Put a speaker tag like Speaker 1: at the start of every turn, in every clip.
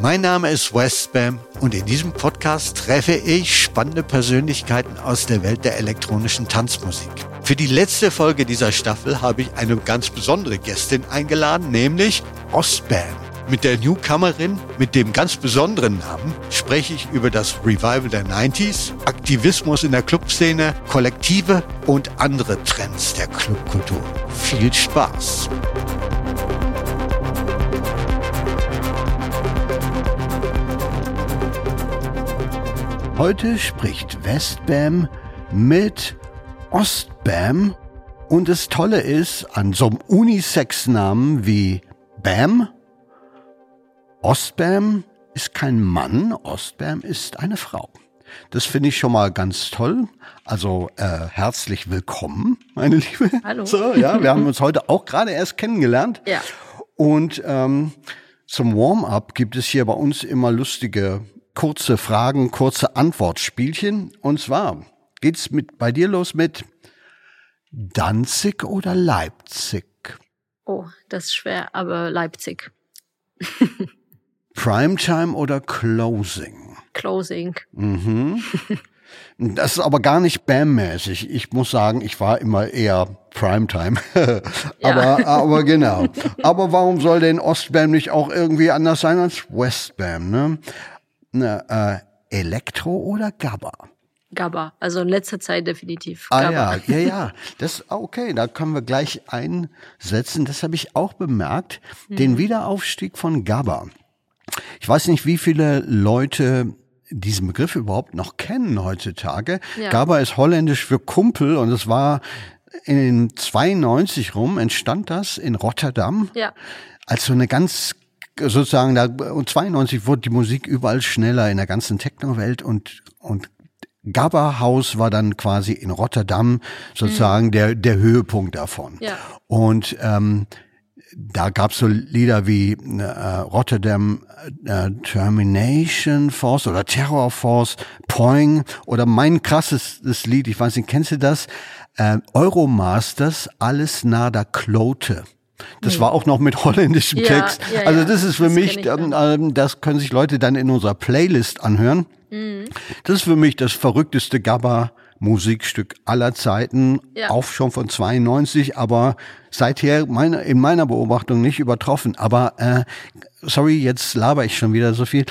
Speaker 1: Mein Name ist Westbam und in diesem Podcast treffe ich spannende Persönlichkeiten aus der Welt der elektronischen Tanzmusik. Für die letzte Folge dieser Staffel habe ich eine ganz besondere Gästin eingeladen, nämlich Ostbam. Mit der Newcomerin mit dem ganz besonderen Namen spreche ich über das Revival der 90s, Aktivismus in der Clubszene, Kollektive und andere Trends der Clubkultur. Viel Spaß! Heute spricht Westbam mit Ostbam und das Tolle ist, an so einem Unisex-Namen wie Bam, Ostbam ist kein Mann, Ostbam ist eine Frau. Das finde ich schon mal ganz toll. Also äh, herzlich willkommen, meine Liebe.
Speaker 2: Hallo.
Speaker 1: So, ja, wir haben uns heute auch gerade erst kennengelernt.
Speaker 2: Ja.
Speaker 1: Und ähm, zum Warm-up gibt es hier bei uns immer lustige kurze Fragen, kurze Antwortspielchen. Und zwar geht's mit bei dir los mit Danzig oder Leipzig?
Speaker 2: Oh, das ist schwer, aber Leipzig.
Speaker 1: Primetime oder Closing?
Speaker 2: Closing.
Speaker 1: Mhm. Das ist aber gar nicht Bam-mäßig. Ich muss sagen, ich war immer eher Primetime. aber, aber genau. Aber warum soll denn Ostbam nicht auch irgendwie anders sein als Westbam? Ne? Ne, äh, Elektro oder Gabba?
Speaker 2: Gabba, also in letzter Zeit definitiv.
Speaker 1: Ah
Speaker 2: Gabba.
Speaker 1: ja, ja, ja. Das okay, da können wir gleich einsetzen. Das habe ich auch bemerkt. Den
Speaker 2: Mhm.
Speaker 1: Wiederaufstieg von Gabba. Ich weiß nicht, wie viele Leute diesen Begriff überhaupt noch kennen heutzutage.
Speaker 2: Ja.
Speaker 1: Gabba ist holländisch für Kumpel und es war in 92 rum entstand das in Rotterdam
Speaker 2: Ja,
Speaker 1: als so eine ganz sozusagen da und 92 wurde die Musik überall schneller in der ganzen Techno-Welt und und Gabba House war dann quasi in Rotterdam sozusagen der der Höhepunkt davon.
Speaker 2: Ja.
Speaker 1: Und ähm, da gab's so Lieder wie äh, Rotterdam äh, Termination Force oder Terror Force, Poing oder mein krasses Lied, ich weiß nicht, kennst du das? Äh, Euromasters, alles nada Klote. Das war auch noch mit holländischem
Speaker 2: Ja,
Speaker 1: Text.
Speaker 2: ja,
Speaker 1: also das ist für
Speaker 2: Das
Speaker 1: mich, ähm, das können sich Leute dann in unserer Playlist anhören.
Speaker 2: Mhm.
Speaker 1: Das ist für mich das verrückteste Gabba Musikstück aller Zeiten,
Speaker 2: Ja.
Speaker 1: auch schon von 92, aber seither meine, in meiner Beobachtung nicht übertroffen. Aber äh, sorry, jetzt laber ich schon wieder so viel.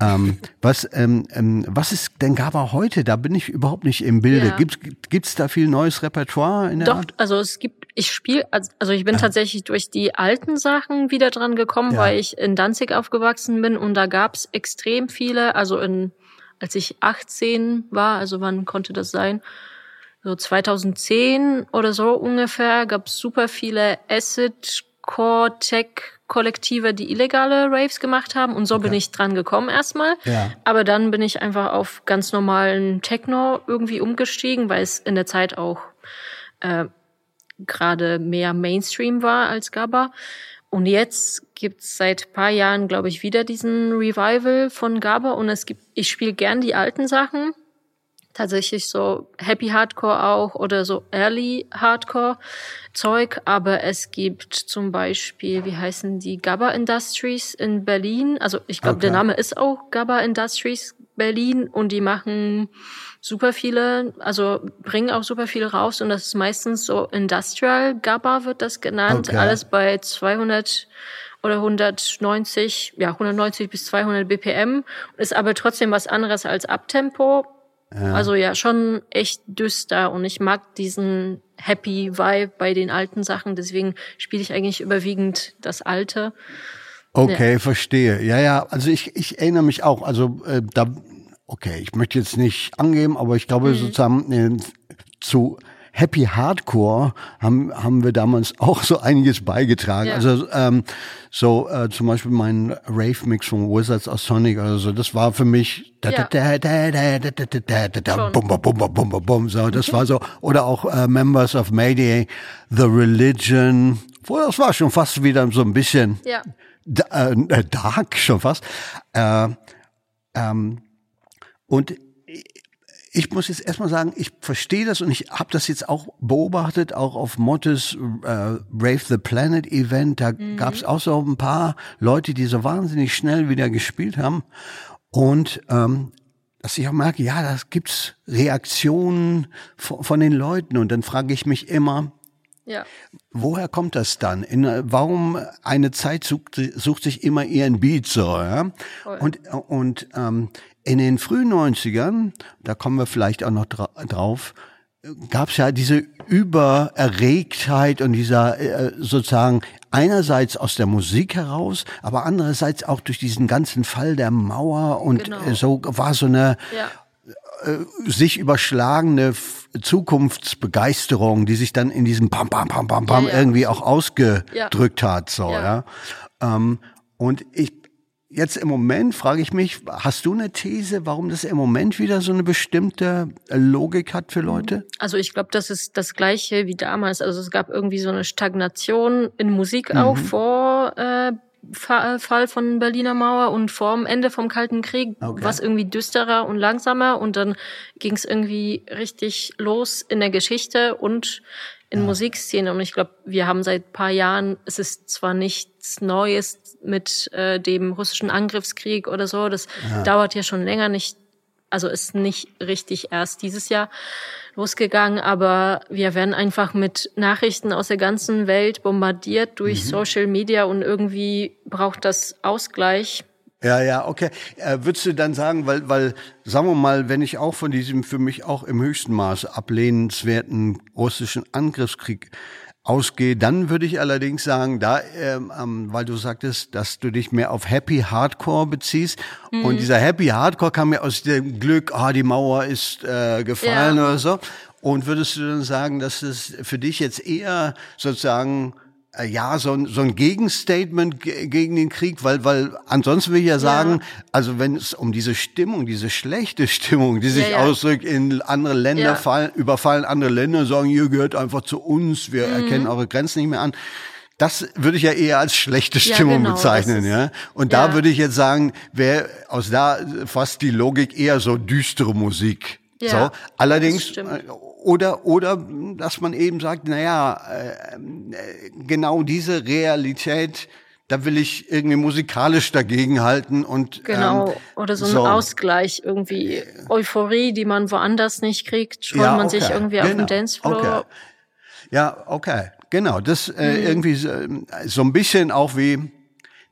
Speaker 1: Ähm, was, ähm, ähm, was ist denn Gabba heute? Da bin ich überhaupt nicht im Bilde.
Speaker 2: Ja.
Speaker 1: Gibt's gibt's da viel neues Repertoire in der
Speaker 2: doch,
Speaker 1: Art?
Speaker 2: also es gibt, ich spiele, also ich bin tatsächlich durch die alten Sachen wieder dran gekommen,
Speaker 1: Ja.
Speaker 2: weil ich in Danzig aufgewachsen bin und da gab's extrem viele, also in, als ich 18 war, also wann konnte das sein? So 2010 oder so ungefähr gab's super viele Acid Core Tech Kollektive, die illegale Raves gemacht haben und so bin ich dran gekommen erstmal.
Speaker 1: Ja.
Speaker 2: Aber dann bin ich einfach auf ganz normalen Techno irgendwie umgestiegen, weil es in der Zeit auch äh, gerade mehr Mainstream war als Gabba. Und jetzt gibt's seit paar Jahren, glaube ich, wieder diesen Revival von Gabba und es gibt, ich spiele gern die alten Sachen. Tatsächlich so Happy Hardcore auch oder so Early Hardcore Zeug, aber es gibt zum Beispiel, wie heißen die, Gabba Industries in Berlin. Also ich glaube, der
Speaker 1: Okay.
Speaker 2: Name ist auch Gabba Industries Berlin und die machen super viele, also bringen auch super viel raus und das ist meistens so Industrial Gabba wird das genannt,
Speaker 1: Okay.
Speaker 2: alles bei 200 oder 190, ja 190 bis 200 BPM, ist aber trotzdem was anderes als Abtempo. Also ja, schon echt düster und ich mag diesen Happy Vibe bei den alten Sachen, deswegen spiele ich eigentlich überwiegend das Alte.
Speaker 1: Okay, ja. verstehe. Ja, ja, also ich, ich erinnere mich auch, also äh, da, okay, ich möchte jetzt nicht angeben, aber ich glaube mhm. sozusagen äh, zu Happy Hardcore haben, haben wir damals auch so einiges beigetragen.
Speaker 2: Ja.
Speaker 1: Also ähm, so äh, zum Beispiel mein Rave-Mix von Wizards of Sonic oder so, das war für mich ja. bumba bumba
Speaker 2: bumba
Speaker 1: bum so, das war so oder auch äh, Members of Mayday, The Religion, das war schon fast wieder so ein bisschen
Speaker 2: ja
Speaker 1: da, äh, dark schon fast. Äh, ähm, und ich muss jetzt erstmal sagen, ich verstehe das und ich habe das jetzt auch beobachtet, auch auf Mottes äh, Brave the Planet Event. Da mhm. gab es auch so ein paar Leute, die so wahnsinnig schnell wieder gespielt haben. Und ähm, dass ich auch merke, ja, da gibt's Reaktionen von, von den Leuten. Und dann frage ich mich immer, ja. Woher kommt das dann? In, warum eine Zeit sucht, sucht sich immer ihren Beat so, ja? Und, und ähm, in den frühen 90ern, da kommen wir vielleicht auch noch dra drauf, gab es ja diese Übererregtheit und dieser äh, sozusagen einerseits aus der Musik heraus, aber andererseits auch durch diesen ganzen Fall der Mauer und genau. äh, so war so eine ja. Äh, sich überschlagene Zukunftsbegeisterung, die sich dann in diesem Pam Pam Pam Pam Pam ja, ja. irgendwie auch ausgedrückt hat, so ja. Ähm, und ich Jetzt im Moment frage ich mich, hast du eine These, warum das im Moment wieder so eine bestimmte Logik hat für Leute?
Speaker 2: Also ich glaube, das ist das gleiche wie damals. Also es gab irgendwie so eine Stagnation in Musik mhm. auch vor äh, Fall von Berliner Mauer und vorm Ende vom Kalten Krieg, okay. was irgendwie düsterer und langsamer und dann ging es irgendwie richtig los in der Geschichte und in ja. Musikszene. Und ich glaube, wir haben seit paar Jahren, es ist zwar nichts Neues mit äh, dem russischen Angriffskrieg oder so, das ja. dauert ja schon länger nicht, also ist nicht richtig erst dieses Jahr losgegangen, aber wir werden einfach mit Nachrichten aus der ganzen Welt bombardiert durch mhm. Social Media und irgendwie braucht das Ausgleich.
Speaker 1: Ja, ja, okay. Äh, würdest du dann sagen, weil, weil, sagen wir mal, wenn ich auch von diesem für mich auch im höchsten Maße ablehnenswerten russischen Angriffskrieg ausgehe, dann würde ich allerdings sagen, da, ähm, weil du sagtest, dass du dich mehr auf Happy Hardcore beziehst mhm. und dieser Happy Hardcore kam ja aus dem Glück, ah, die Mauer ist äh, gefallen ja. oder so. Und würdest du dann sagen, dass es für dich jetzt eher sozusagen ja, so ein, so ein Gegenstatement gegen den Krieg, weil, weil ansonsten will ich ja sagen, ja. also wenn es um diese Stimmung, diese schlechte Stimmung, die sich ja, ja. ausdrückt in andere Länder fallen, überfallen andere Länder, sagen, ihr gehört einfach zu uns, wir mhm. erkennen eure Grenzen nicht mehr an. Das würde ich ja eher als schlechte Stimmung genau, bezeichnen, ja. Und da würde ich jetzt sagen, wäre aus da fast die Logik eher so düstere Musik. So. Allerdings, oder, oder, dass man eben sagt, naja, äh, genau diese Realität, da will ich irgendwie musikalisch dagegenhalten und
Speaker 2: genau ähm, oder so ein so. Ausgleich irgendwie Euphorie, die man woanders nicht kriegt, freut ja, man sich irgendwie genau. auf dem genau. Dancefloor.
Speaker 1: Okay. Ja, okay, genau, das äh, mhm. irgendwie so, so ein bisschen auch wie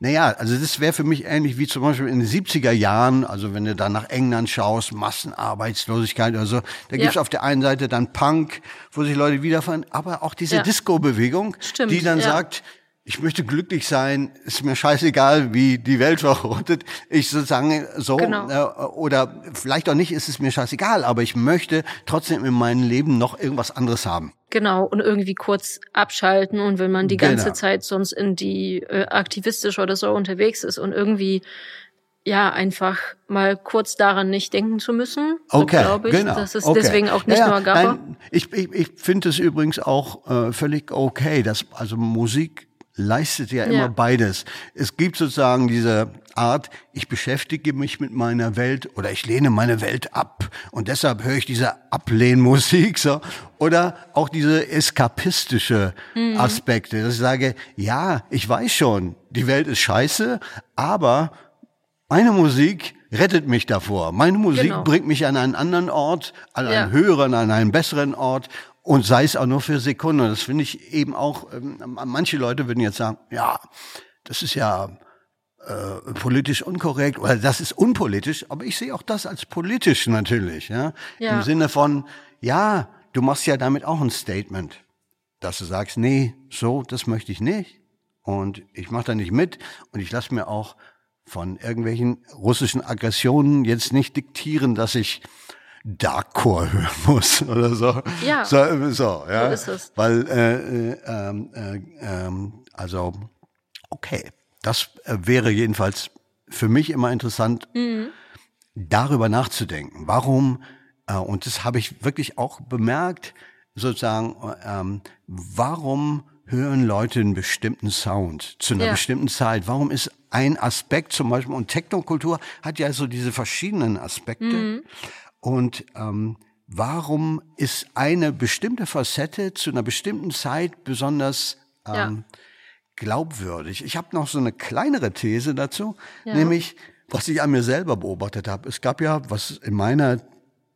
Speaker 1: naja, also das wäre für mich ähnlich wie zum Beispiel in den 70er Jahren, also wenn du da nach England schaust, Massenarbeitslosigkeit oder so, da ja. gibt's auf der einen Seite dann Punk, wo sich Leute wiederfahren, aber auch diese ja. Disco-Bewegung, die dann ja. sagt, ich möchte glücklich sein, ist mir scheißegal, wie die Welt verrottet. Ich sozusagen so, genau. äh, oder vielleicht auch nicht, ist es mir scheißegal, aber ich möchte trotzdem in meinem Leben noch irgendwas anderes haben.
Speaker 2: Genau, und irgendwie kurz abschalten und wenn man die ganze genau. Zeit sonst in die äh, aktivistisch oder so unterwegs ist und irgendwie ja, einfach mal kurz daran nicht denken zu müssen.
Speaker 1: Okay,
Speaker 2: so glaube ich.
Speaker 1: Genau.
Speaker 2: Das ist
Speaker 1: okay.
Speaker 2: deswegen auch nicht ja, nur Gabba. Nein,
Speaker 1: ich ich, ich finde es übrigens auch äh, völlig okay, dass also Musik leistet ja immer ja. beides. Es gibt sozusagen diese Art, ich beschäftige mich mit meiner Welt oder ich lehne meine Welt ab und deshalb höre ich diese Ablehnmusik so oder auch diese eskapistische mhm. Aspekte, dass ich sage, ja, ich weiß schon, die Welt ist scheiße, aber meine Musik rettet mich davor. Meine Musik genau. bringt mich an einen anderen Ort, an einen ja. höheren, an einen besseren Ort und sei es auch nur für Sekunden. Das finde ich eben auch, ähm, manche Leute würden jetzt sagen, ja, das ist ja äh, politisch unkorrekt oder das ist unpolitisch, aber ich sehe auch das als politisch natürlich. Ja? ja? Im Sinne von, ja, du machst ja damit auch ein Statement, dass du sagst, nee, so, das möchte ich nicht und ich mache da nicht mit und ich lasse mir auch von irgendwelchen russischen Aggressionen jetzt nicht diktieren, dass ich Darkcore hören muss oder so.
Speaker 2: Ja.
Speaker 1: So, so, ja. so ist es. Weil, äh, äh, äh, äh, also, okay. Das äh, wäre jedenfalls für mich immer interessant, mhm. darüber nachzudenken. Warum, äh, und das habe ich wirklich auch bemerkt, sozusagen, ähm, warum hören Leute einen bestimmten Sound zu einer ja. bestimmten Zeit? Warum ist ein Aspekt zum Beispiel, und Technokultur hat ja so diese verschiedenen Aspekte. Mhm. Und ähm, warum ist eine bestimmte Facette zu einer bestimmten Zeit besonders ähm,
Speaker 2: Ja.
Speaker 1: glaubwürdig? Ich habe noch so eine kleinere These dazu,
Speaker 2: Ja.
Speaker 1: nämlich was ich an mir selber beobachtet habe. Es gab ja, was in meiner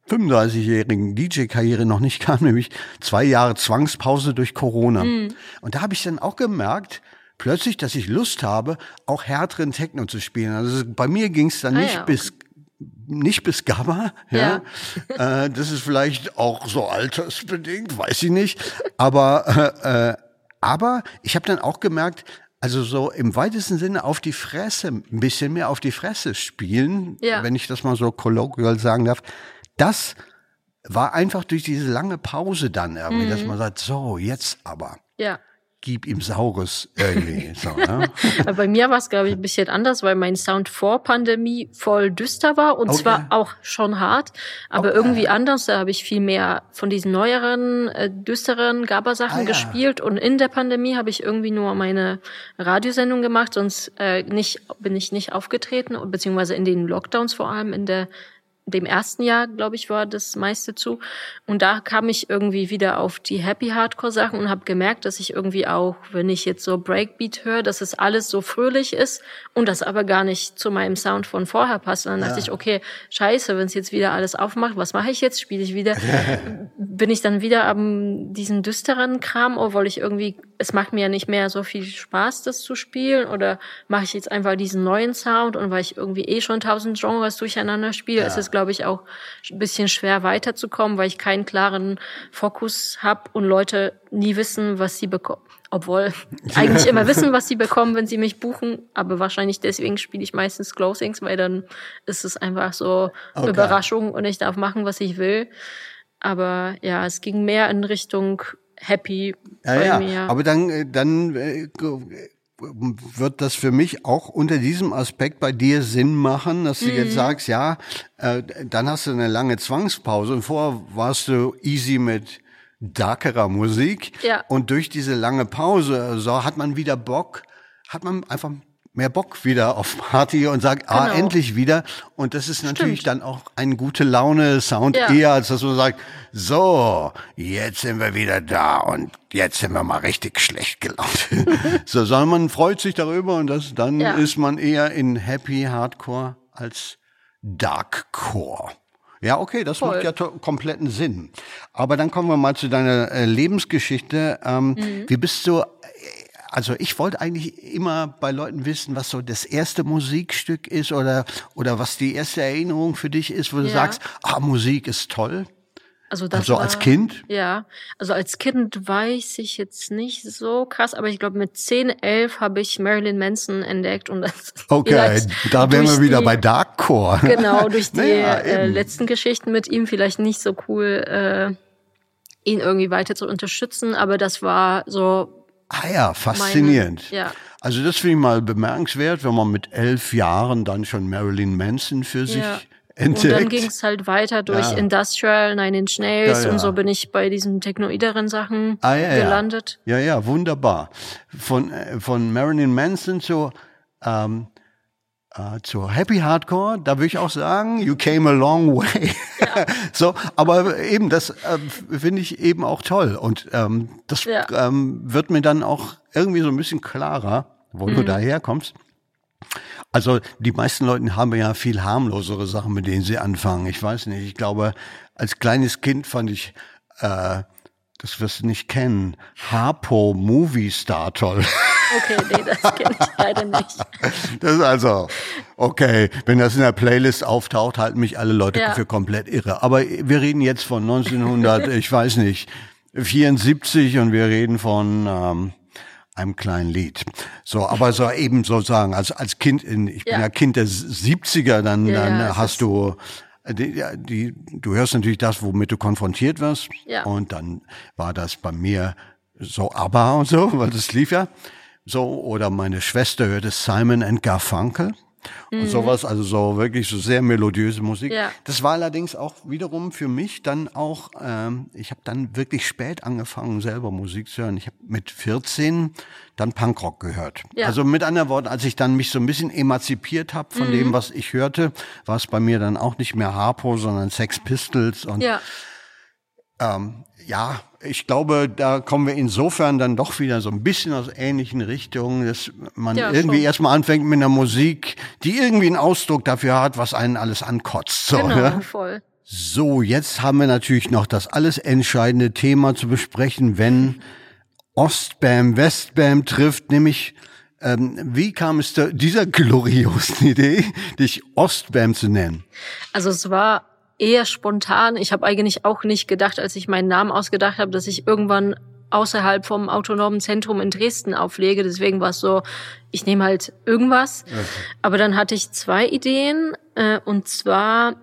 Speaker 1: 35-jährigen DJ-Karriere noch nicht kam, nämlich zwei Jahre Zwangspause durch Corona.
Speaker 2: Mhm.
Speaker 1: Und da habe ich dann auch gemerkt, plötzlich, dass ich Lust habe, auch härteren Techno zu spielen. Also bei mir ging es dann
Speaker 2: Ah
Speaker 1: nicht
Speaker 2: ja, okay.
Speaker 1: bis nicht bis Gamma, ja. äh, das ist vielleicht auch so altersbedingt, weiß ich nicht. Aber äh, äh, aber ich habe dann auch gemerkt, also so im weitesten Sinne auf die Fresse, ein bisschen mehr auf die Fresse spielen,
Speaker 2: Ja.
Speaker 1: wenn ich das mal so colloquial sagen darf, das war einfach durch diese lange Pause dann irgendwie,
Speaker 2: Mhm.
Speaker 1: dass man sagt, so, jetzt aber,
Speaker 2: Ja.
Speaker 1: Gib ihm Saures irgendwie. so, ne?
Speaker 2: Bei mir war es, glaube ich, ein bisschen anders, weil mein Sound vor Pandemie voll düster war und
Speaker 1: Okay.
Speaker 2: zwar auch schon hart, aber
Speaker 1: Okay.
Speaker 2: irgendwie anders. Da habe ich viel mehr von diesen neueren, äh, düsteren GABA-Sachen
Speaker 1: Ah, ja.
Speaker 2: gespielt und in der Pandemie habe ich irgendwie nur meine Radiosendung gemacht, sonst äh, nicht, bin ich nicht aufgetreten, beziehungsweise in den Lockdowns vor allem in der dem ersten Jahr, glaube ich, war das meiste zu. Und da kam ich irgendwie wieder auf die Happy Hardcore Sachen und habe gemerkt, dass ich irgendwie auch, wenn ich jetzt so Breakbeat höre, dass es alles so fröhlich ist und das aber gar nicht zu meinem Sound von vorher passt. Und dann dachte ich, okay, scheiße, wenn es jetzt wieder alles aufmacht, was mache ich jetzt? Spiele ich wieder? Bin ich dann wieder am diesen düsteren Kram, obwohl ich irgendwie, es macht mir ja nicht mehr so viel Spaß, das zu spielen oder mache ich jetzt einfach diesen neuen Sound und weil ich irgendwie eh schon tausend Genres durcheinander spiele, ist es glaube ich, auch ein bisschen schwer weiterzukommen, weil ich keinen klaren Fokus habe und Leute nie wissen, was sie bekommen. Obwohl eigentlich immer wissen, was sie bekommen, wenn sie mich buchen. Aber wahrscheinlich deswegen spiele ich meistens Closings, weil dann ist es einfach so
Speaker 1: Okay.
Speaker 2: Überraschung und ich darf machen, was ich will. Aber ja, es ging mehr in Richtung Happy
Speaker 1: Ja,
Speaker 2: bei
Speaker 1: ja.
Speaker 2: mir.
Speaker 1: Aber dann, äh, dann äh, wird das für mich auch unter diesem Aspekt bei dir Sinn machen, dass du
Speaker 2: Mhm.
Speaker 1: jetzt sagst, ja, äh, dann hast du eine lange Zwangspause und vorher warst du easy mit darkerer Musik
Speaker 2: Ja.
Speaker 1: und durch diese lange Pause so hat man wieder Bock, hat man einfach mehr Bock wieder auf Party und sagt, ah,
Speaker 2: Genau.
Speaker 1: endlich wieder. Und das ist natürlich
Speaker 2: Stimmt.
Speaker 1: dann auch ein gute Laune Sound
Speaker 2: Ja.
Speaker 1: eher, als dass man sagt, so, jetzt sind wir wieder da und jetzt sind wir mal richtig schlecht gelaunt. so, sondern man freut sich darüber und das, dann
Speaker 2: Ja.
Speaker 1: ist man eher in Happy Hardcore als Darkcore. Ja, okay, das
Speaker 2: Voll.
Speaker 1: macht ja kompletten Sinn. Aber dann kommen wir mal zu deiner äh, Lebensgeschichte. Ähm,
Speaker 2: Mhm.
Speaker 1: Wie bist du, also ich wollte eigentlich immer bei Leuten wissen, was so das erste Musikstück ist oder, oder was die erste Erinnerung für dich ist, wo du
Speaker 2: Ja.
Speaker 1: sagst, ah, Musik ist toll.
Speaker 2: Also, das
Speaker 1: Also als
Speaker 2: war-
Speaker 1: Kind?
Speaker 2: Ja, also als Kind weiß ich jetzt nicht so krass, aber ich glaube mit 10, 11 habe ich Marilyn Manson entdeckt und das
Speaker 1: Okay, da wären wir wieder
Speaker 2: die,
Speaker 1: bei Darkcore.
Speaker 2: Genau, durch die
Speaker 1: Naja,
Speaker 2: äh, letzten Geschichten mit ihm vielleicht nicht so cool, äh, ihn irgendwie weiter zu unterstützen, aber das war so
Speaker 1: Ah ja, faszinierend.
Speaker 2: Meine- ja.
Speaker 1: Also das finde ich mal bemerkenswert, wenn man mit elf Jahren dann schon Marilyn Manson für sich
Speaker 2: Ja.
Speaker 1: entdeckt.
Speaker 2: Und dann ging es halt weiter durch
Speaker 1: Ja.
Speaker 2: Industrial, Nine Inch Nails und so bin ich bei diesen technoideren Sachen
Speaker 1: Ah, ja,
Speaker 2: gelandet.
Speaker 1: Ja, ja, wunderbar. Von, äh, von Marilyn Manson zu, ähm, äh, zu Happy Hardcore, da würde ich auch sagen, you came a long way. so, aber eben, das äh, finde ich eben auch toll. Und ähm, das
Speaker 2: Ja.
Speaker 1: ähm, wird mir dann auch irgendwie so ein bisschen klarer, wo
Speaker 2: Mhm.
Speaker 1: du daherkommst. Also die meisten Leute haben ja viel harmlosere Sachen, mit denen sie anfangen. Ich weiß nicht. Ich glaube, als kleines Kind fand ich, äh, das wirst du nicht kennen, Harpo Movie Star toll.
Speaker 2: Okay, nee, das kenne ich leider nicht.
Speaker 1: Das ist also, okay, wenn das in der Playlist auftaucht, halten mich alle Leute
Speaker 2: Ja.
Speaker 1: für komplett irre. Aber wir reden jetzt von 1900, ich weiß nicht, 74 und wir reden von ähm, einem kleinen Lied. So, aber so eben sozusagen als als Kind in, ich bin
Speaker 2: Ja.
Speaker 1: ja Kind der 70er, dann
Speaker 2: Ja,
Speaker 1: dann
Speaker 2: ja,
Speaker 1: hast du die, ja, die, du hörst natürlich das, womit du konfrontiert wirst.
Speaker 2: Ja.
Speaker 1: Und dann war das bei mir so ABBA und so, weil das lief ja. So, oder meine Schwester hörte Simon and Garfunkel. Und mhm. sowas, also so wirklich so sehr melodiöse Musik.
Speaker 2: Ja.
Speaker 1: Das war allerdings auch wiederum für mich dann auch, ähm, ich habe dann wirklich spät angefangen, selber Musik zu hören. Ich habe mit 14 dann Punkrock gehört.
Speaker 2: Ja.
Speaker 1: Also mit anderen Worten, als ich dann mich so ein bisschen emanzipiert habe von mhm. dem, was ich hörte, war es bei mir dann auch nicht mehr Harpo, sondern Sex Pistols und
Speaker 2: ja.
Speaker 1: Ähm, ja, ich glaube, da kommen wir insofern dann doch wieder so ein bisschen aus ähnlichen Richtungen, dass man ja, irgendwie schon. erstmal anfängt mit einer Musik, die irgendwie einen Ausdruck dafür hat, was einen alles ankotzt. So,
Speaker 2: genau,
Speaker 1: ja?
Speaker 2: voll.
Speaker 1: So, jetzt haben wir natürlich noch das alles entscheidende Thema zu besprechen, wenn Ostbam Westbam trifft, nämlich ähm, wie kam es zu dieser gloriosen Idee, dich Ostbam zu nennen?
Speaker 2: Also es war eher spontan. Ich habe eigentlich auch nicht gedacht, als ich meinen Namen ausgedacht habe, dass ich irgendwann außerhalb vom autonomen Zentrum in Dresden auflege. Deswegen war es so, ich nehme halt irgendwas. Okay. Aber dann hatte ich zwei Ideen. Äh, und zwar,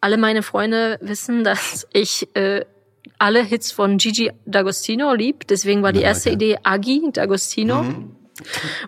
Speaker 2: alle meine Freunde wissen, dass ich äh, alle Hits von Gigi D'Agostino lieb. Deswegen war die erste ja. Idee Agi D'Agostino. Mhm.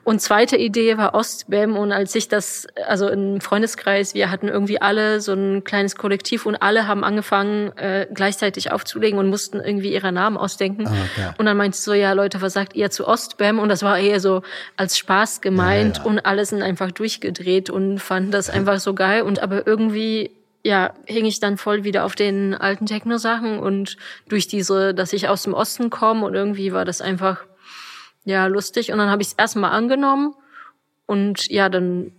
Speaker 2: Und zweite Idee war Ostbem und als ich das, also im Freundeskreis, wir hatten irgendwie alle so ein kleines Kollektiv und alle haben angefangen, äh, gleichzeitig aufzulegen und mussten irgendwie ihre Namen ausdenken.
Speaker 1: Ah, okay.
Speaker 2: Und dann meinte ich so, ja Leute, was sagt ihr zu Ostbem? Und das war eher so als Spaß gemeint ja, ja. und alle sind einfach durchgedreht und fanden das einfach so geil. Und aber irgendwie ja, hing ich dann voll wieder auf den alten Techno-Sachen und durch diese, dass ich aus dem Osten komme und irgendwie war das einfach ja, lustig. Und dann habe ich es erstmal angenommen und ja, dann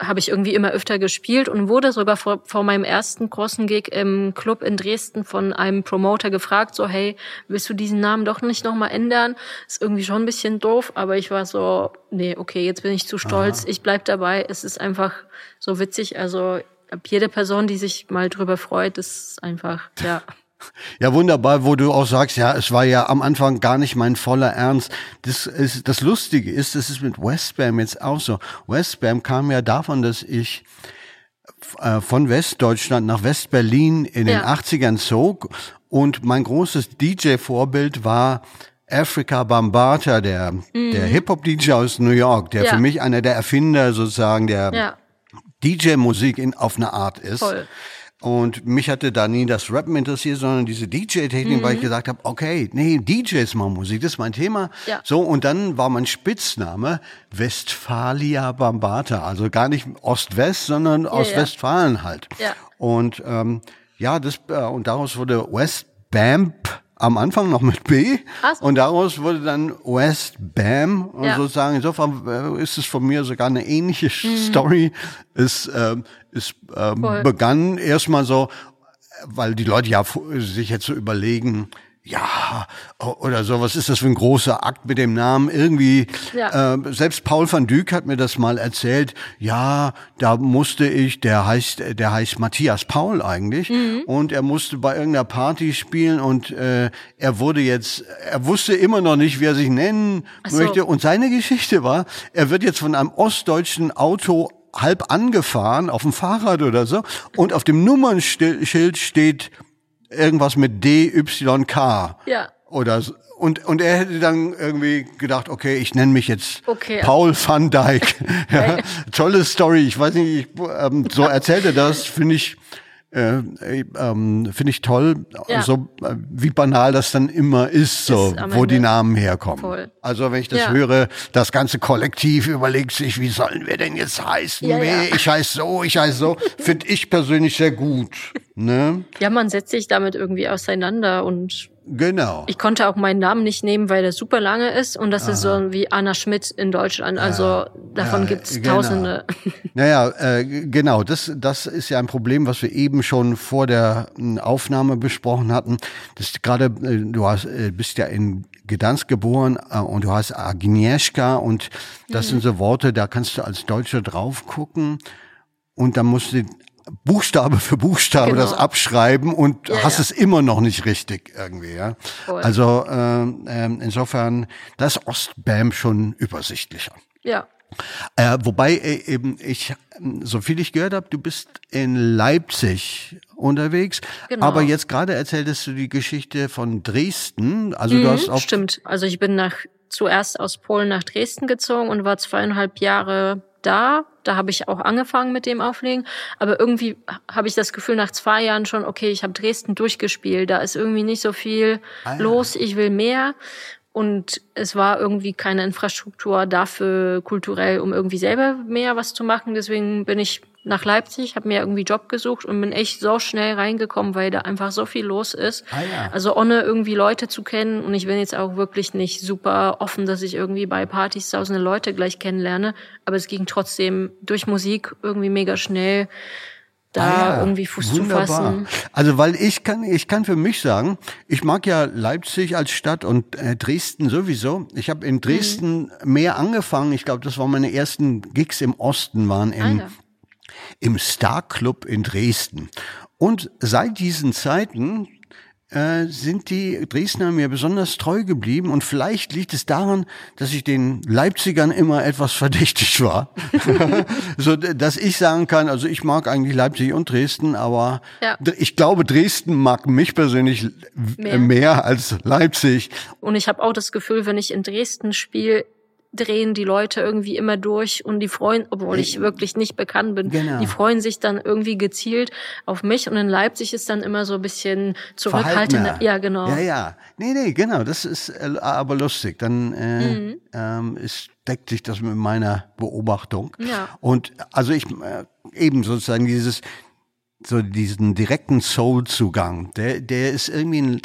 Speaker 2: habe ich irgendwie immer öfter gespielt und wurde sogar vor, vor meinem ersten großen Gig im Club in Dresden von einem Promoter gefragt, so hey, willst du diesen Namen doch nicht nochmal ändern? Ist irgendwie schon ein bisschen doof, aber ich war so, nee, okay, jetzt bin ich zu stolz, Aha. ich bleib dabei. Es ist einfach so witzig, also jede Person, die sich mal drüber freut, ist einfach, ja.
Speaker 1: Ja, wunderbar, wo du auch sagst, ja, es war ja am Anfang gar nicht mein voller Ernst. Das ist, das Lustige ist, das ist mit Westbam jetzt auch so. Westbam kam ja davon, dass ich äh, von Westdeutschland nach Westberlin in den ja. 80ern zog und mein großes DJ-Vorbild war Africa Bambata, der, mhm. der Hip-Hop-DJ aus New York, der ja. für mich einer der Erfinder sozusagen der ja. DJ-Musik in, auf eine Art ist.
Speaker 2: Voll.
Speaker 1: Und mich hatte da nie das Rappen interessiert, sondern diese DJ-Technik, mhm. weil ich mhm. gesagt habe, okay, nee, DJs machen Musik, das ist mein Thema.
Speaker 2: Ja.
Speaker 1: So, und dann war mein Spitzname Westfalia Bambata, also gar nicht Ost-West, sondern aus ja, ja. Westfalen halt.
Speaker 2: Ja.
Speaker 1: Und ähm, ja, das äh, und daraus wurde West Bamp am Anfang noch mit B
Speaker 2: Ach.
Speaker 1: und daraus wurde dann West Bam und ja. sozusagen insofern äh, ist es von mir sogar eine ähnliche mhm. Story. Es, äh, es äh, begann erstmal so, weil die Leute ja sich jetzt so überlegen, ja, oder so, was ist das für ein großer Akt mit dem Namen? Irgendwie,
Speaker 2: ja.
Speaker 1: äh, selbst Paul van Dyk hat mir das mal erzählt, ja, da musste ich, der heißt, der heißt Matthias Paul eigentlich, mhm. und er musste bei irgendeiner Party spielen und äh, er wurde jetzt, er wusste immer noch nicht, wie er sich nennen so. möchte. Und seine Geschichte war, er wird jetzt von einem ostdeutschen Auto halb angefahren, auf dem Fahrrad oder so, und auf dem Nummernschild steht irgendwas mit DYK.
Speaker 2: Ja.
Speaker 1: Oder und, und er hätte dann irgendwie gedacht, okay, ich nenne mich jetzt
Speaker 2: okay.
Speaker 1: Paul van Dijk. ja, tolle Story. Ich weiß nicht, ich, ähm, so erzählt er das, finde ich, äh, ähm, finde ich toll, ja. so äh, wie banal das dann immer ist, so ist wo die Namen herkommen.
Speaker 2: Voll.
Speaker 1: Also wenn ich das ja. höre, das ganze Kollektiv überlegt sich, wie sollen wir denn jetzt heißen?
Speaker 2: Ja, ja.
Speaker 1: Ich heiße so, ich heiße so, finde ich persönlich sehr gut. Ne?
Speaker 2: Ja, man setzt sich damit irgendwie auseinander und
Speaker 1: Genau.
Speaker 2: Ich konnte auch meinen Namen nicht nehmen, weil der super lange ist und das Aha. ist so wie Anna Schmidt in Deutschland. Also ja, davon ja, gibt's genau. Tausende.
Speaker 1: Naja, äh, genau. Das, das ist ja ein Problem, was wir eben schon vor der hm, Aufnahme besprochen hatten. Das gerade, äh, du hast, äh, bist ja in Gdansk geboren äh, und du hast Agnieszka und das mhm. sind so Worte, da kannst du als Deutscher drauf gucken und dann musst du Buchstabe für Buchstabe genau. das abschreiben und ja, hast ja. es immer noch nicht richtig irgendwie. Ja? Voll. Also äh, äh, insofern, das ist Ostbam schon übersichtlicher.
Speaker 2: Ja.
Speaker 1: Äh, wobei äh, eben ich, so viel ich gehört habe, du bist in Leipzig unterwegs, genau. aber jetzt gerade erzähltest du die Geschichte von Dresden. Also
Speaker 2: mhm,
Speaker 1: du hast auch
Speaker 2: stimmt. Also ich bin nach zuerst aus Polen nach Dresden gezogen und war zweieinhalb Jahre da da habe ich auch angefangen mit dem Auflegen. Aber irgendwie habe ich das Gefühl nach zwei Jahren schon, okay, ich habe Dresden durchgespielt. Da ist irgendwie nicht so viel ah, ja. los. Ich will mehr. Und es war irgendwie keine Infrastruktur dafür kulturell, um irgendwie selber mehr was zu machen. Deswegen bin ich nach Leipzig, habe mir irgendwie Job gesucht und bin echt so schnell reingekommen, weil da einfach so viel los ist. Ah, ja. Also ohne irgendwie Leute zu kennen. Und ich bin jetzt auch wirklich nicht super offen, dass ich irgendwie bei Partys tausende Leute gleich kennenlerne. Aber es ging trotzdem durch Musik irgendwie mega schnell da ah ja, irgendwie Fuß wunderbar. zu fassen.
Speaker 1: Also weil ich kann, ich kann für mich sagen, ich mag ja Leipzig als Stadt und äh, Dresden sowieso. Ich habe in Dresden mhm. mehr angefangen. Ich glaube, das waren meine ersten Gigs im Osten, waren im, ah, ja. Im Star Club in Dresden. Und seit diesen Zeiten äh, sind die Dresdner mir besonders treu geblieben und vielleicht liegt es daran, dass ich den Leipzigern immer etwas verdächtig war, so dass ich sagen kann, also ich mag eigentlich Leipzig und Dresden, aber ja. ich glaube Dresden mag mich persönlich mehr, mehr als Leipzig.
Speaker 2: Und ich habe auch das Gefühl, wenn ich in Dresden spiele, drehen die Leute irgendwie immer durch und die freuen, obwohl ich wirklich nicht bekannt bin, genau. die freuen sich dann irgendwie gezielt auf mich und in Leipzig ist dann immer so ein bisschen zurückhaltender. Ja, genau.
Speaker 1: Ja, ja. Nee, nee, genau, das ist äh, aber lustig. Dann äh, mhm. ähm, ist, deckt sich das mit meiner Beobachtung. Ja. Und also ich äh, eben sozusagen dieses so diesen direkten Soul-Zugang, der, der ist irgendwie in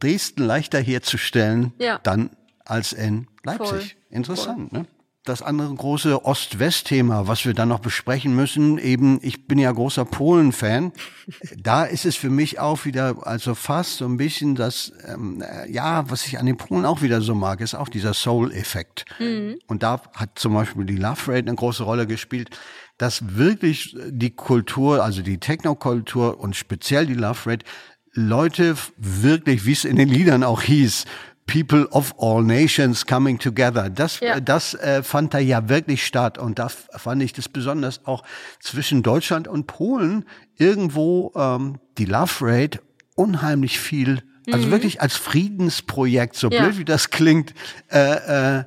Speaker 1: Dresden leichter herzustellen, ja. dann als in Leipzig. Voll. Interessant, Voll. ne? Das andere große Ost-West-Thema, was wir dann noch besprechen müssen, eben, ich bin ja großer Polen-Fan. da ist es für mich auch wieder, also fast so ein bisschen das, ähm, äh, ja, was ich an den Polen auch wieder so mag, ist auch dieser Soul-Effekt. Mhm. Und da hat zum Beispiel die Love Rate eine große Rolle gespielt, dass wirklich die Kultur, also die Techno-Kultur und speziell die Love Rate, Leute wirklich, wie es in den Liedern auch hieß, People of all nations coming together. Das, ja. das äh, fand da ja wirklich statt und da fand ich das besonders auch zwischen Deutschland und Polen irgendwo ähm, die Love Rate unheimlich viel, also mhm. wirklich als Friedensprojekt, so ja. blöd wie das klingt, äh, äh,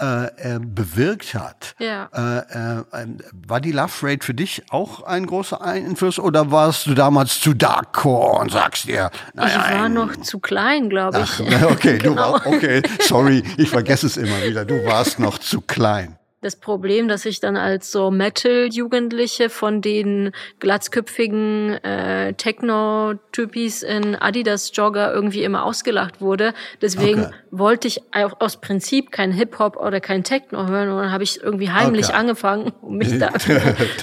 Speaker 1: äh, äh, bewirkt hat. Ja. Äh, äh, war die Love Rate für dich auch ein großer Einfluss oder warst du damals zu Darkcore und sagst dir,
Speaker 2: naja, ich war noch zu klein, glaube ich.
Speaker 1: Ach, okay, genau. du war, okay, sorry, ich vergesse es immer wieder. Du warst noch zu klein
Speaker 2: das Problem, dass ich dann als so Metal-Jugendliche von den glatzköpfigen äh, Techno-Typis in Adidas-Jogger irgendwie immer ausgelacht wurde. Deswegen okay. wollte ich auch aus Prinzip kein Hip-Hop oder kein Techno hören und dann habe ich irgendwie heimlich okay. angefangen, um mich da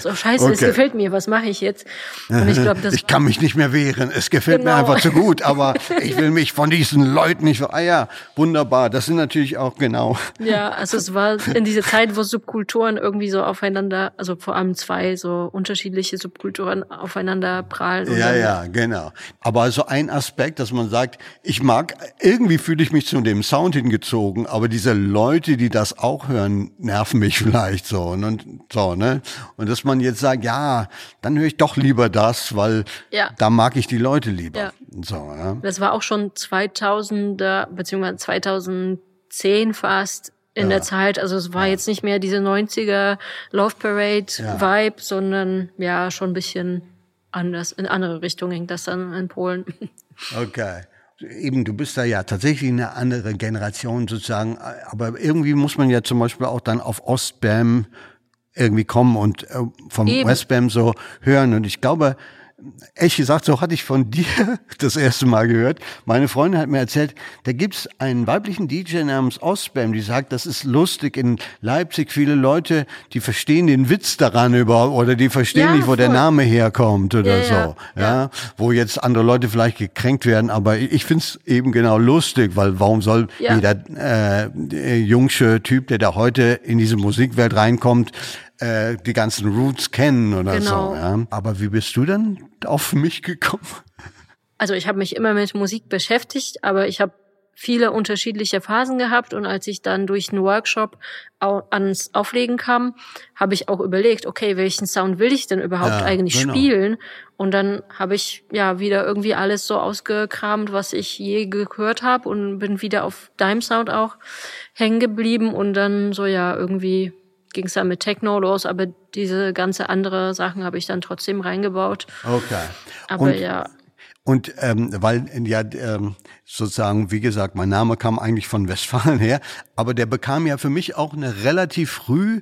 Speaker 2: so scheiße, okay. es gefällt mir, was mache ich jetzt?
Speaker 1: Und ich glaube, das ich kann mich nicht mehr wehren, es gefällt genau. mir einfach zu gut, aber ich will mich von diesen Leuten nicht. Ah ja, wunderbar, das sind natürlich auch genau.
Speaker 2: Ja, also es war in dieser Zeit, wo Subkulturen irgendwie so aufeinander, also vor allem zwei so unterschiedliche Subkulturen aufeinander prallen.
Speaker 1: Ja, ja, genau. Aber so ein Aspekt, dass man sagt, ich mag, irgendwie fühle ich mich zu dem Sound hingezogen, aber diese Leute, die das auch hören, nerven mich vielleicht so und so, ne? Und dass man jetzt sagt, ja, dann höre ich doch lieber das, weil ja. da mag ich die Leute lieber. Ja. So, ja.
Speaker 2: Das war auch schon 2000er, beziehungsweise 2010 fast in ja. der Zeit. Also es war ja. jetzt nicht mehr diese 90er Love Parade Vibe, sondern ja, schon ein bisschen anders. In andere Richtung ging das dann in Polen.
Speaker 1: Okay. Eben, du bist da ja tatsächlich eine andere Generation sozusagen, aber irgendwie muss man ja zum Beispiel auch dann auf Ostbam irgendwie kommen und äh, vom Eben. Westbam so hören. Und ich glaube, ehrlich gesagt, so hatte ich von dir das erste Mal gehört. Meine Freundin hat mir erzählt, da gibt's einen weiblichen DJ namens Ostbam, die sagt, das ist lustig in Leipzig. Viele Leute, die verstehen den Witz daran überhaupt oder die verstehen ja, nicht, wo voll. der Name herkommt oder ja, so. Ja, ja, wo jetzt andere Leute vielleicht gekränkt werden, aber ich find's eben genau lustig, weil warum soll jeder äh, jungsche Typ, der da heute in diese Musikwelt reinkommt, äh, die ganzen Roots kennen oder genau. so. Ja? Aber wie bist du dann auf mich gekommen?
Speaker 2: Also ich habe mich immer mit Musik beschäftigt, aber ich habe viele unterschiedliche Phasen gehabt und als ich dann durch einen Workshop ans Auflegen kam, habe ich auch überlegt, okay, welchen Sound will ich denn überhaupt ja, eigentlich genau. spielen? Und dann habe ich ja wieder irgendwie alles so ausgekramt, was ich je gehört habe und bin wieder auf deinem Sound auch hängen geblieben und dann so ja irgendwie ging es dann mit Techno los, aber diese ganze andere Sachen habe ich dann trotzdem reingebaut.
Speaker 1: Okay.
Speaker 2: Aber
Speaker 1: Und-
Speaker 2: ja,
Speaker 1: Und ähm, weil ja ähm, sozusagen, wie gesagt, mein Name kam eigentlich von Westfalen her, aber der bekam ja für mich auch eine relativ früh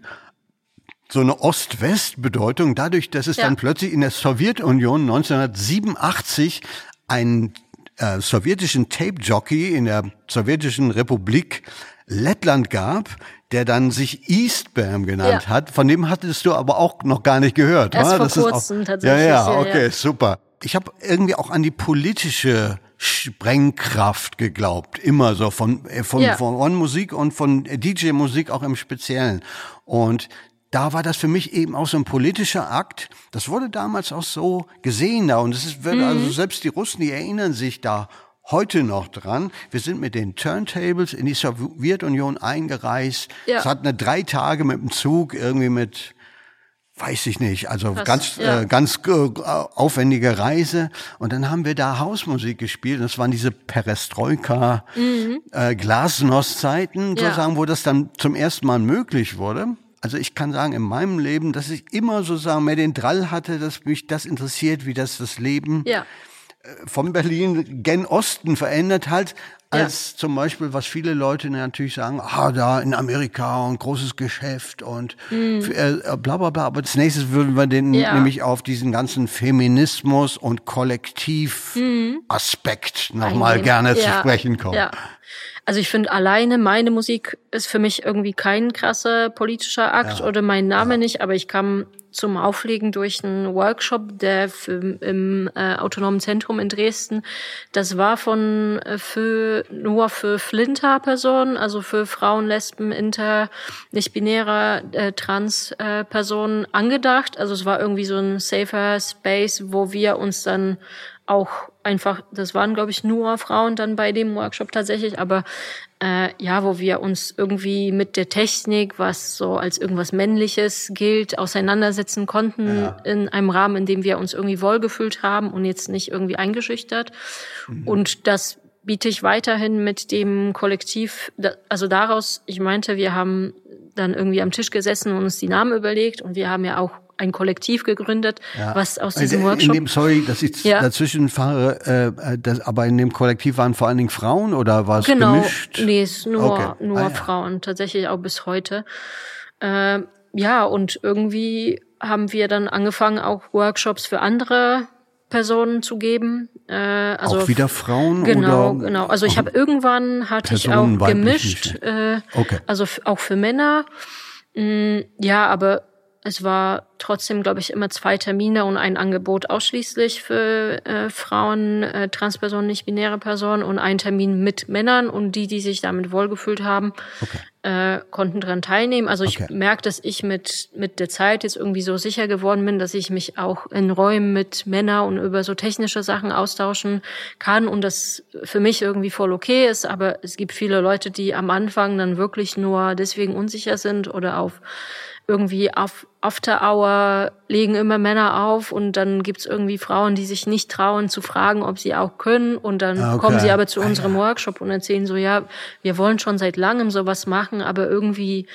Speaker 1: so eine Ost-West-Bedeutung, dadurch, dass es
Speaker 2: Ja.
Speaker 1: dann plötzlich in der Sowjetunion 1987 einen äh, sowjetischen Tape-Jockey in der sowjetischen Republik Lettland gab, der dann sich Eastbam genannt
Speaker 2: Ja.
Speaker 1: hat. Von dem hattest du aber auch noch gar nicht gehört.
Speaker 2: Erst
Speaker 1: wa?
Speaker 2: vor
Speaker 1: Das ist
Speaker 2: kurzem
Speaker 1: auch,
Speaker 2: tatsächlich,
Speaker 1: Ja, ja, okay,
Speaker 2: ja.
Speaker 1: super. Ich habe irgendwie auch an die politische Sprengkraft geglaubt, immer so von äh, von,
Speaker 2: Ja.
Speaker 1: von Musik und von DJ-Musik auch im Speziellen. Und da war das für mich eben auch so ein politischer Akt. Das wurde damals auch so gesehen da und es wird
Speaker 2: Mhm.
Speaker 1: also selbst die Russen, die erinnern sich da heute noch dran. Wir sind mit den Turntables in die Sowjetunion eingereist.
Speaker 2: Ja.
Speaker 1: Es hat eine drei Tage mit dem Zug irgendwie mit weiß ich nicht, also
Speaker 2: Krass,
Speaker 1: ganz
Speaker 2: ja.
Speaker 1: äh, ganz äh, aufwendige Reise und dann haben wir da Hausmusik gespielt. Das waren diese Perestroika äh, Glasnost-Zeiten,
Speaker 2: Mhm. Ja.
Speaker 1: sozusagen, wo das dann zum ersten Mal möglich wurde. Also ich kann sagen, in meinem Leben, dass ich immer sozusagen mehr den Drall hatte, dass mich das interessiert, wie das das Leben
Speaker 2: ja,
Speaker 1: von Berlin gen Osten verändert hat, als zum Beispiel, was viele Leute natürlich sagen, ah, da in Amerika und großes Geschäft und für, äh, bla bla bla. Aber als nächstes würden wir den
Speaker 2: Ja.
Speaker 1: nämlich auf diesen ganzen Feminismus und Kollektiv-Aspekt nochmal
Speaker 2: Eingehen.
Speaker 1: gerne zu
Speaker 2: Ja,
Speaker 1: sprechen kommen.
Speaker 2: Ja. Also ich finde alleine meine Musik ist für mich irgendwie kein krasser politischer Akt oder mein Name nicht, aber ich kam zum Auflegen durch einen Workshop, der im äh, autonomen Zentrum in Dresden, das war von äh, für nur für Flinter-Personen, also für Frauen, Lesben, Inter, nicht binäre, äh, Trans-Personen äh, Personen angedacht. Also es war irgendwie so ein safer Space, wo wir uns dann auch einfach, das waren glaube ich nur Frauen dann bei dem Workshop tatsächlich, aber äh, ja, wo wir uns irgendwie mit der Technik, was so als irgendwas Männliches gilt, auseinandersetzen konnten
Speaker 1: Ja.
Speaker 2: in einem Rahmen, in dem wir uns irgendwie wohlgefühlt haben und jetzt nicht irgendwie eingeschüchtert. Und das biete ich weiterhin mit dem Kollektiv, also daraus, ich meinte, wir haben dann irgendwie am Tisch gesessen und uns die Namen überlegt und wir haben ja auch ein Kollektiv gegründet,
Speaker 1: Ja.
Speaker 2: was aus
Speaker 1: Also
Speaker 2: diesem
Speaker 1: in
Speaker 2: Workshop
Speaker 1: dem, sorry, dass ich
Speaker 2: Ja.
Speaker 1: dazwischen fahre, äh, das, aber in dem Kollektiv waren vor allen Dingen Frauen oder war es
Speaker 2: Genau,
Speaker 1: gemischt?
Speaker 2: nee, ist nur,
Speaker 1: Okay.
Speaker 2: nur
Speaker 1: Ah, ja.
Speaker 2: Frauen, tatsächlich auch bis heute. Ähm, ja, und irgendwie haben wir dann angefangen, auch Workshops für andere Personen zu geben. Äh, also
Speaker 1: auch wieder Frauen
Speaker 2: Genau,
Speaker 1: oder?
Speaker 2: genau. Also ich habe irgendwann hatte ich auch gemischt, äh,
Speaker 1: Okay.
Speaker 2: also auch für Männer. Mm, ja, aber es war trotzdem, glaube ich, immer zwei Termine und ein Angebot ausschließlich für äh, Frauen, äh, Transpersonen, nicht binäre Personen und ein Termin mit Männern und die, die sich damit wohlgefühlt haben, äh, konnten dran teilnehmen. Also ich
Speaker 1: Okay.
Speaker 2: merke, dass ich mit mit der Zeit jetzt irgendwie so sicher geworden bin, dass ich mich auch in Räumen mit Männern und über so technische Sachen austauschen kann und das für mich irgendwie voll okay ist. Aber es gibt viele Leute, die am Anfang dann wirklich nur deswegen unsicher sind oder auf irgendwie auf After Hour legen immer Männer auf und dann gibt's irgendwie Frauen, die sich nicht trauen zu fragen, ob sie auch können und dann
Speaker 1: Ah, okay.
Speaker 2: kommen sie aber zu
Speaker 1: Ah,
Speaker 2: unserem Workshop und erzählen so, ja, wir wollen schon seit langem sowas machen, aber irgendwie,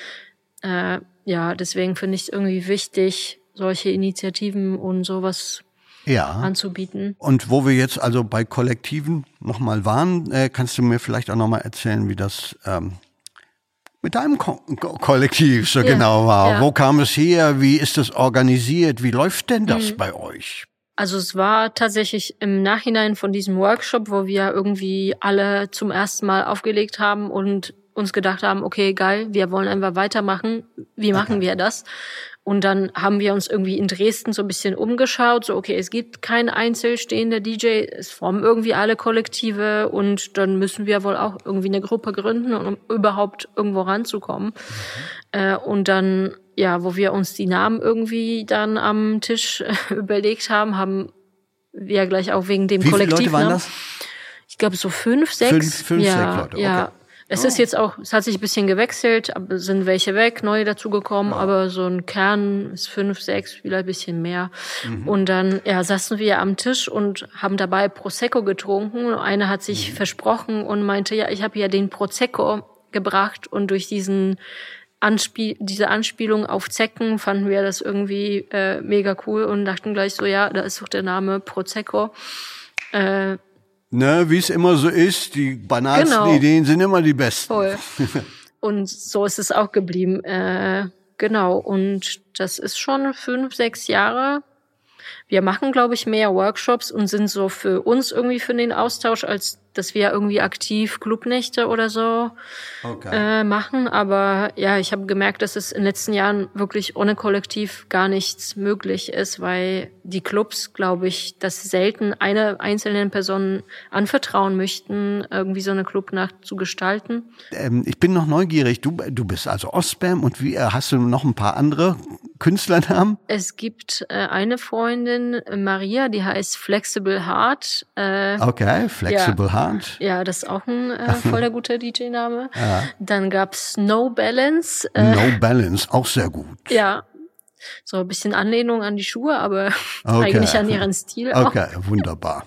Speaker 2: äh, ja, deswegen finde ich es irgendwie wichtig, solche Initiativen und sowas
Speaker 1: Ja.
Speaker 2: anzubieten.
Speaker 1: Und wo wir jetzt also bei Kollektiven nochmal waren, äh, kannst du mir vielleicht auch nochmal erzählen, wie das ähm, mit deinem Ko Ko Kollektiv so
Speaker 2: Ja,
Speaker 1: genau war.
Speaker 2: ja.
Speaker 1: Wo kam es her? Wie ist das organisiert? Wie läuft denn das
Speaker 2: Mhm.
Speaker 1: bei euch?
Speaker 2: Also es war tatsächlich im Nachhinein von diesem Workshop, wo wir irgendwie alle zum ersten Mal aufgelegt haben und uns gedacht haben, okay, geil, wir wollen einfach weitermachen. Wie machen wir das? Und dann haben wir uns irgendwie in Dresden so ein bisschen umgeschaut, so okay, es gibt kein einzelstehender DJ, es formen irgendwie alle Kollektive und dann müssen wir wohl auch irgendwie eine Gruppe gründen, um überhaupt irgendwo ranzukommen. Äh, und dann, ja, wo wir uns die Namen irgendwie dann am Tisch überlegt haben, haben wir gleich auch wegen dem
Speaker 1: Wie viele
Speaker 2: Kollektiv.
Speaker 1: Leute waren das?
Speaker 2: Ich glaube so fünf, sechs.
Speaker 1: Fünf- fünf,
Speaker 2: ja,
Speaker 1: sechs Leute,
Speaker 2: Ja. Es
Speaker 1: Oh.
Speaker 2: ist jetzt auch, es hat sich ein bisschen gewechselt, sind welche weg, neue dazugekommen, aber so ein Kern ist fünf, sechs, vielleicht ein bisschen mehr.
Speaker 1: Mhm.
Speaker 2: Und dann ja, saßen wir am Tisch und haben dabei Prosecco getrunken. Eine hat sich
Speaker 1: Mhm.
Speaker 2: versprochen und meinte, ja, ich habe ja den Prosecco gebracht und durch diesen Anspiel diese Anspielung auf Zecken fanden wir das irgendwie äh, mega cool und dachten gleich so, ja, da ist doch der Name Prosecco. Äh,
Speaker 1: ne, wie es immer so ist, die banalsten genau. Ideen sind immer die besten.
Speaker 2: Voll. Und so ist es auch geblieben. Äh, genau. Und das ist schon fünf, sechs Jahre wir machen, glaube ich, mehr Workshops und sind so für uns irgendwie für den Austausch, als dass wir irgendwie aktiv Clubnächte oder so okay. äh, machen. Aber ja, ich habe gemerkt, dass es in den letzten Jahren wirklich ohne Kollektiv gar nichts möglich ist, weil die Clubs, glaube ich, das selten einer einzelnen Person anvertrauen möchten, irgendwie so eine Clubnacht zu gestalten.
Speaker 1: Ähm, ich bin noch neugierig. Du, du bist also Ostbam und wie äh, hast du noch ein paar andere Künstlernamen?
Speaker 2: Es gibt äh, eine Freundin, Maria, die heißt Flexible Heart.
Speaker 1: Äh, okay, Flexible
Speaker 2: ja,
Speaker 1: Heart.
Speaker 2: Ja, das ist auch ein äh, voller guter DJ-Name. Ja. Dann gab's No Balance.
Speaker 1: Äh, no Balance, auch sehr gut.
Speaker 2: Ja, so ein bisschen Anlehnung an die Schuhe, aber okay. eigentlich an ihren Stil auch.
Speaker 1: Okay, wunderbar.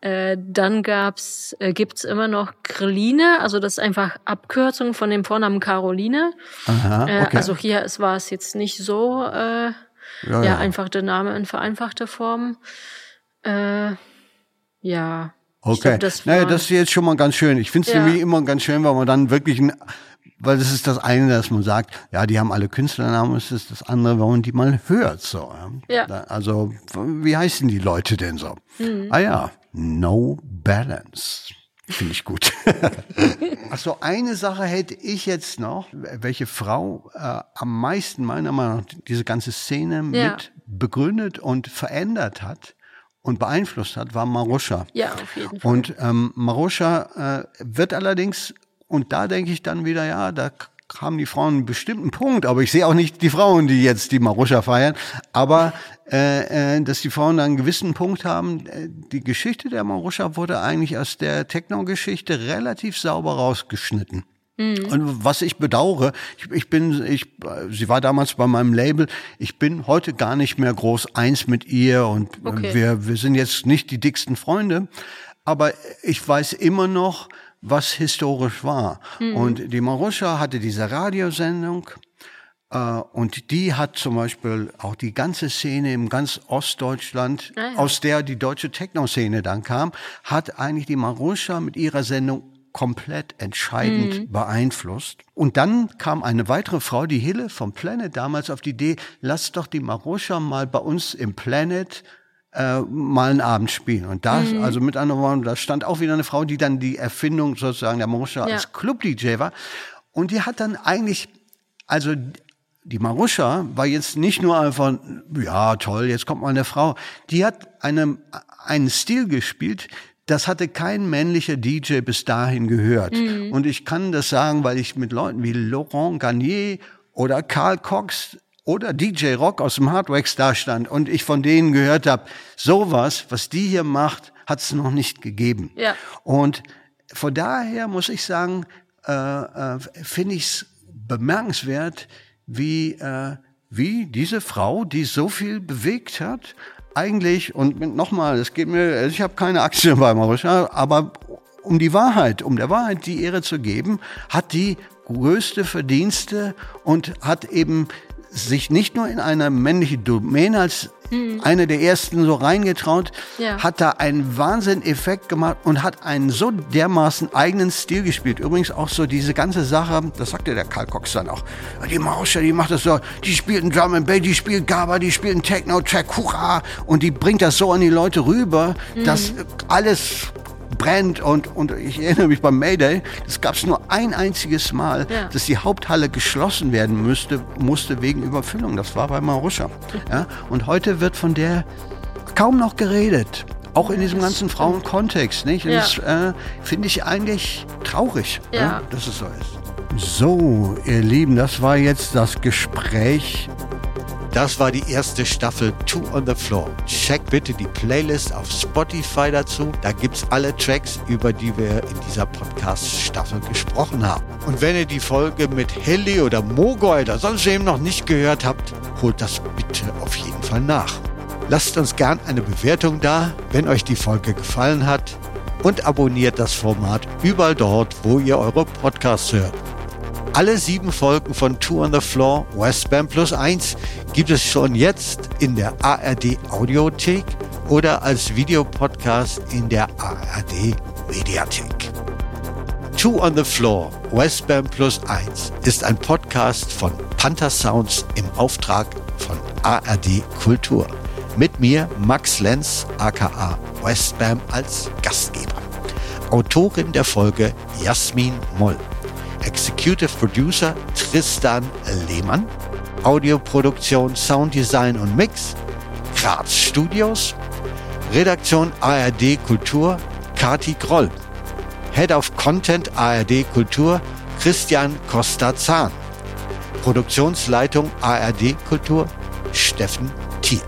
Speaker 2: äh, dann gab's, äh, gibt's immer noch Grilline, also das ist einfach Abkürzung von dem Vornamen Caroline. Aha, äh, okay. Äh, also hier es war es jetzt nicht so, äh, ja, ja, ja, einfach der Name in vereinfachter Form. Äh, ja.
Speaker 1: Okay. Glaub, das naja, das ist jetzt schon mal ganz schön. Ich finde es ja. nämlich immer ganz schön, weil man dann wirklich ein weil das ist das eine, dass man sagt, ja, die haben alle Künstlernamen, es ist das andere, wenn man die mal hört. So. Ja. Also, wie heißen die Leute denn so? Mhm. Ah ja, No Balance. Finde ich gut. Achso, eine Sache hätte ich jetzt noch, welche Frau äh, am meisten meiner Meinung nach diese ganze Szene ja. mit begründet und verändert hat und beeinflusst hat, war Maruscha.
Speaker 2: Ja, auf jeden Fall.
Speaker 1: Und ähm, Maruscha äh, wird allerdings und da denke ich dann wieder, ja, da haben die Frauen einen bestimmten Punkt, aber ich sehe auch nicht die Frauen, die jetzt die Maruscha feiern, aber äh, äh, dass die Frauen da einen gewissen Punkt haben. Äh, die Geschichte der Maruscha wurde eigentlich aus der Techno-Geschichte relativ sauber rausgeschnitten. Mhm. Und was ich bedauere, ich, ich bin, ich, sie war damals bei meinem Label, ich bin heute gar nicht mehr groß eins mit ihr und okay. wir, wir sind jetzt nicht die dicksten Freunde, aber ich weiß immer noch, was historisch war. Mhm. Und die Maruscha hatte diese Radiosendung äh, und die hat zum Beispiel auch die ganze Szene im ganz Ostdeutschland, ah, ja. aus der die deutsche Techno-Szene dann kam, hat eigentlich die Maruscha mit ihrer Sendung komplett entscheidend mhm. beeinflusst. Und dann kam eine weitere Frau, die Hille vom Planet, damals auf die Idee, lass doch die Maruscha mal bei uns im Planet äh, mal einen Abend spielen. Und da, mhm. also mit anderen Worten, da stand auch wieder eine Frau, die dann die Erfindung sozusagen der Maruscha ja. als Club-DJ war. Und die hat dann eigentlich, also die Maruscha war jetzt nicht nur einfach, ja toll, jetzt kommt mal eine Frau. Die hat eine, einen Stil gespielt, das hatte kein männlicher DJ bis dahin gehört. Mhm. Und ich kann das sagen, weil ich mit Leuten wie Laurent Garnier oder Karl Cox oder DJ Rock aus dem Hardwax da stand und ich von denen gehört habe, sowas, was die hier macht, hat es noch nicht gegeben. Ja. Und von daher muss ich sagen, äh, äh, finde ich es bemerkenswert, wie, äh, wie diese Frau, die so viel bewegt hat, eigentlich, und nochmal, es geht mir, ich habe keine Aktien bei Mauritius, aber um die Wahrheit, um der Wahrheit die Ehre zu geben, hat die größte Verdienste und hat eben sich nicht nur in eine männliche Domäne als mhm. eine der ersten so reingetraut, ja. hat da einen Wahnsinn-Effekt gemacht und hat einen so dermaßen eigenen Stil gespielt. Übrigens auch so diese ganze Sache, das sagte der Karl Cox dann auch, die Mauscher, die macht das so, die spielt Drum and Bass, die spielt Gaba, die spielt Techno-Track, hurra, und die bringt das so an die Leute rüber, mhm. dass alles brennt und, und ich erinnere mich beim Mayday, es gab es nur ein einziges Mal, ja. dass die Haupthalle geschlossen werden müsste, musste wegen Überfüllung. Das war bei Maruscha. Ja? Und heute wird von der kaum noch geredet. Auch in diesem ganzen Frauenkontext, nicht? Ja. Das äh, finde ich eigentlich traurig, ja. ja, dass es so ist. So, ihr Lieben, das war jetzt das Gespräch das war die erste Staffel Two on the Floor. Check bitte die Playlist auf Spotify dazu. Da gibt's alle Tracks, über die wir in dieser Podcast-Staffel gesprochen haben. Und wenn ihr die Folge mit Heli oder Mogoi oder sonst wem noch nicht gehört habt, holt das bitte auf jeden Fall nach. Lasst uns gern eine Bewertung da, wenn euch die Folge gefallen hat und abonniert das Format überall dort, wo ihr eure Podcasts hört. Alle sieben Folgen von Two on the Floor Westbam Plus 1 gibt es schon jetzt in der ARD Audiothek oder als Videopodcast in der ARD Mediathek. Two on the Floor Westbam Plus 1 ist ein Podcast von Panther Sounds im Auftrag von ARD Kultur. Mit mir Max Lenz aka Westbam als Gastgeber. Autorin der Folge Jasmin Moll. Executive Producer Tristan Lehmann. Audioproduktion, Sounddesign und Mix Graz Studios. Redaktion ARD Kultur Kati Groll. Head of Content ARD Kultur Christian Costa-Zahn. Produktionsleitung ARD Kultur Steffen Thiel.